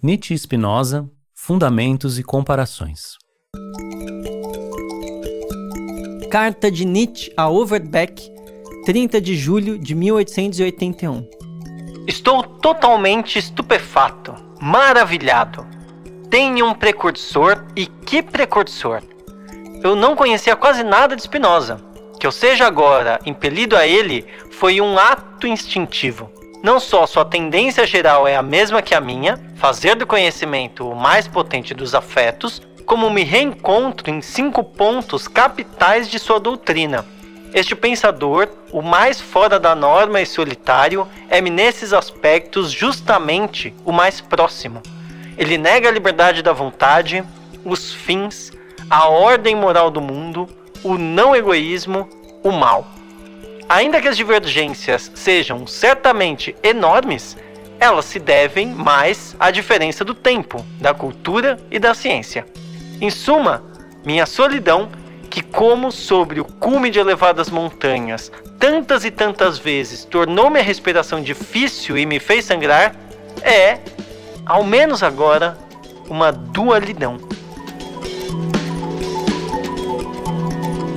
Nietzsche e Spinoza, Fundamentos e Comparações. Carta de Nietzsche a Overbeck, 30 de julho de 1881. Estou totalmente estupefato, maravilhado. Tem um precursor e que precursor! Eu não conhecia quase nada de Spinoza. Que eu seja agora impelido a ele foi um ato instintivo. Não só sua tendência geral é a mesma que a minha, fazer do conhecimento o mais potente dos afetos, como me reencontro em cinco pontos capitais de sua doutrina. Este pensador, o mais fora da norma e solitário, é-me nesses aspectos justamente o mais próximo. Ele nega a liberdade da vontade, os fins, a ordem moral do mundo, o não egoísmo, o mal. Ainda que as divergências sejam certamente enormes, elas se devem mais à diferença do tempo, da cultura e da ciência. Em suma, minha solidão, que como sobre o cume de elevadas montanhas, tantas e tantas vezes tornou minha respiração difícil e me fez sangrar, é, ao menos agora, uma dualidão.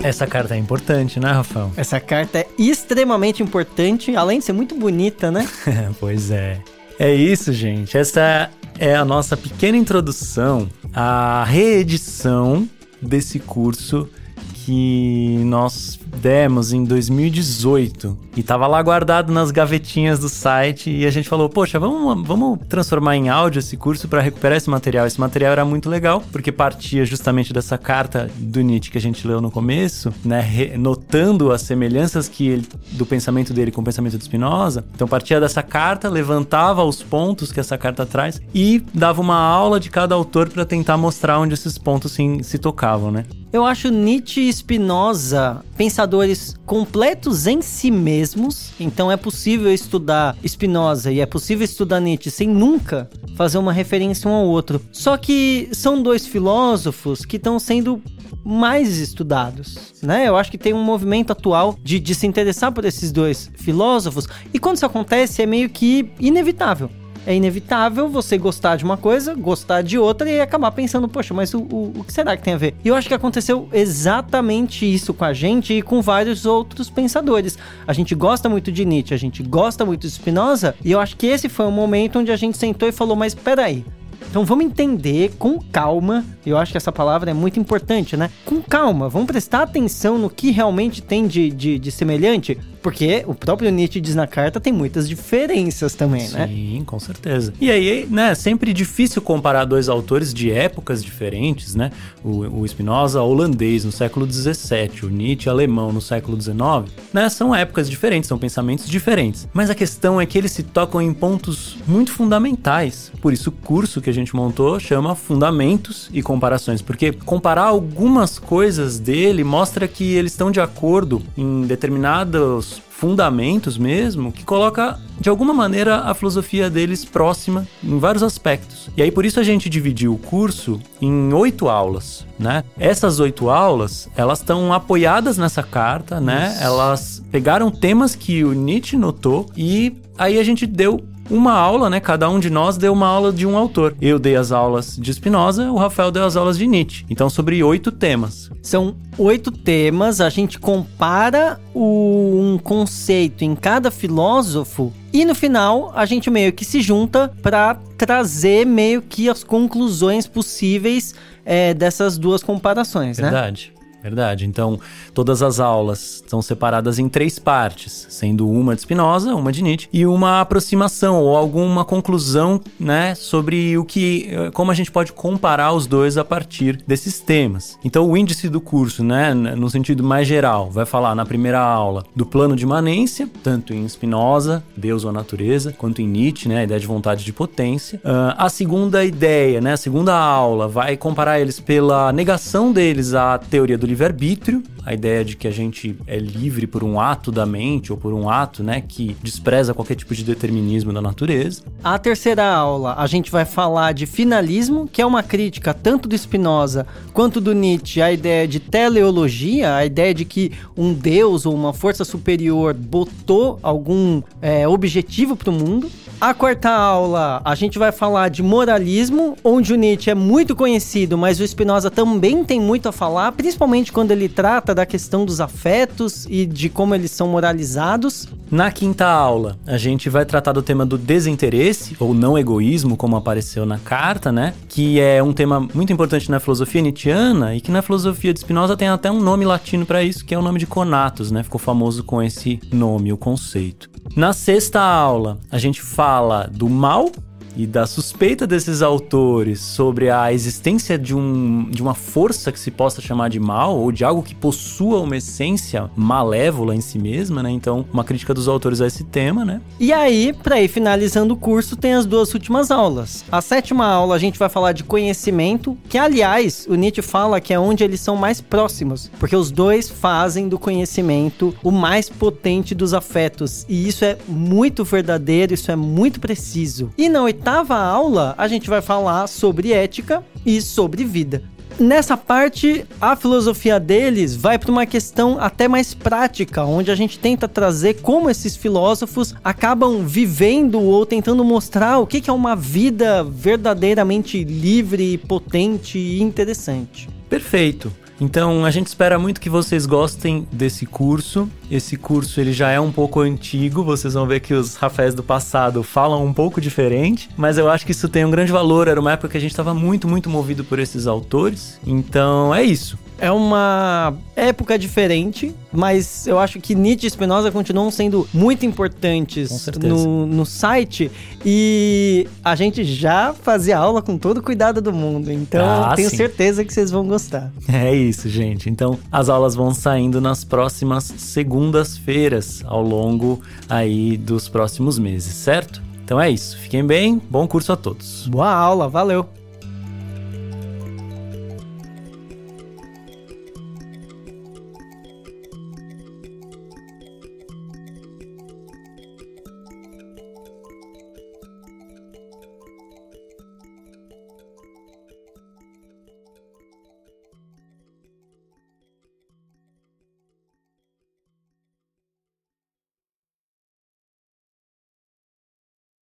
Essa carta é importante, né, Rafael? Essa carta é extremamente importante, além de ser muito bonita, né? pois é. É isso, gente. Essa é a nossa pequena introdução à reedição desse curso que nós demos em 2018 e tava lá guardado nas gavetinhas do site e a gente falou, poxa, vamos, vamos transformar em áudio esse curso para recuperar esse material. Esse material era muito legal porque partia justamente dessa carta do Nietzsche que a gente leu no começo, né, notando as semelhanças que ele, do pensamento dele com o pensamento de Spinoza. Então partia dessa carta, levantava os pontos que essa carta traz e dava uma aula de cada autor para tentar mostrar onde esses pontos se, se tocavam, né? Eu acho Nietzsche e Spinoza pensadores completos em si mesmos. Então é possível estudar Spinoza e é possível estudar Nietzsche sem nunca fazer uma referência um ao outro. Só que são dois filósofos que estão sendo mais estudados, né? Eu acho que tem um movimento atual de, de se interessar por esses dois filósofos e quando isso acontece é meio que inevitável é inevitável você gostar de uma coisa, gostar de outra e acabar pensando, poxa, mas o, o, o, que será que tem a ver? E eu acho que aconteceu exatamente isso com a gente e com vários outros pensadores. A gente gosta muito de Nietzsche, a gente gosta muito de Spinoza, e eu acho que esse foi o momento onde a gente sentou e falou, mas peraí, então vamos entender com calma, eu acho que essa palavra é muito importante, né? Com calma, vamos prestar atenção no que realmente tem de, de, de semelhante, porque o próprio Nietzsche diz na carta tem muitas diferenças também, Sim, né? Sim, com certeza. E aí, né, sempre difícil comparar dois autores de épocas diferentes, né? O, o Spinoza holandês no século XVII, o Nietzsche alemão no século XIX, né? São épocas diferentes, são pensamentos diferentes. Mas a questão é que eles se tocam em pontos muito fundamentais. Por isso o curso que a gente montou chama Fundamentos e Comparações, porque comparar algumas coisas dele mostra que eles estão de acordo em determinados fundamentos mesmo, que coloca de alguma maneira a filosofia deles próxima em vários aspectos. E aí por isso a gente dividiu o curso em oito aulas, né? Essas oito aulas, elas estão apoiadas nessa carta, né? Isso. Elas pegaram temas que o Nietzsche notou e aí a gente deu uma aula, né? Cada um de nós deu uma aula de um autor. Eu dei as aulas de Spinoza, o Rafael deu as aulas de Nietzsche. Então, sobre oito temas. São oito temas, a gente compara o, um conceito em cada filósofo e no final a gente meio que se junta para trazer meio que as conclusões possíveis é, dessas duas comparações, Verdade. né? Verdade. Verdade. Então, todas as aulas são separadas em três partes, sendo uma de Spinoza, uma de Nietzsche e uma aproximação ou alguma conclusão, né, sobre o que como a gente pode comparar os dois a partir desses temas. Então, o índice do curso, né, no sentido mais geral, vai falar na primeira aula do plano de imanência, tanto em Spinoza, Deus ou a natureza, quanto em Nietzsche, né, a ideia de vontade de potência. Uh, a segunda ideia, né, a segunda aula vai comparar eles pela negação deles à teoria do livre-arbítrio, a ideia de que a gente é livre por um ato da mente ou por um ato, né, que despreza qualquer tipo de determinismo da natureza. A terceira aula, a gente vai falar de finalismo, que é uma crítica tanto do Spinoza quanto do Nietzsche à ideia de teleologia, a ideia de que um deus ou uma força superior botou algum é, objetivo para o mundo. A quarta aula, a gente vai falar de moralismo, onde o Nietzsche é muito conhecido, mas o Spinoza também tem muito a falar, principalmente quando ele trata da questão dos afetos e de como eles são moralizados. Na quinta aula, a gente vai tratar do tema do desinteresse, ou não egoísmo, como apareceu na carta, né? Que é um tema muito importante na filosofia nietzschiana e que na filosofia de Spinoza tem até um nome latino para isso, que é o nome de conatus, né? Ficou famoso com esse nome, o conceito. Na sexta aula, a gente fala do mal e da suspeita desses autores sobre a existência de, um, de uma força que se possa chamar de mal, ou de algo que possua uma essência malévola em si mesma, né? Então, uma crítica dos autores a esse tema, né? E aí, para ir finalizando o curso, tem as duas últimas aulas. A sétima aula a gente vai falar de conhecimento, que aliás, o Nietzsche fala que é onde eles são mais próximos, porque os dois fazem do conhecimento o mais potente dos afetos, e isso é muito verdadeiro, isso é muito preciso. E na oitava oitava aula, a gente vai falar sobre ética e sobre vida. Nessa parte, a filosofia deles vai para uma questão até mais prática, onde a gente tenta trazer como esses filósofos acabam vivendo ou tentando mostrar o que é uma vida verdadeiramente livre, potente e interessante. Perfeito. Então a gente espera muito que vocês gostem desse curso. Esse curso ele já é um pouco antigo, vocês vão ver que os Rafés do passado falam um pouco diferente, mas eu acho que isso tem um grande valor. Era uma época que a gente estava muito, muito movido por esses autores. Então é isso. É uma época diferente, mas eu acho que Nietzsche e Spinoza continuam sendo muito importantes no, no site. E a gente já fazia aula com todo o cuidado do mundo. Então ah, tenho sim. certeza que vocês vão gostar. É isso, gente. Então as aulas vão saindo nas próximas segundas-feiras ao longo aí dos próximos meses, certo? Então é isso. Fiquem bem. Bom curso a todos. Boa aula. Valeu.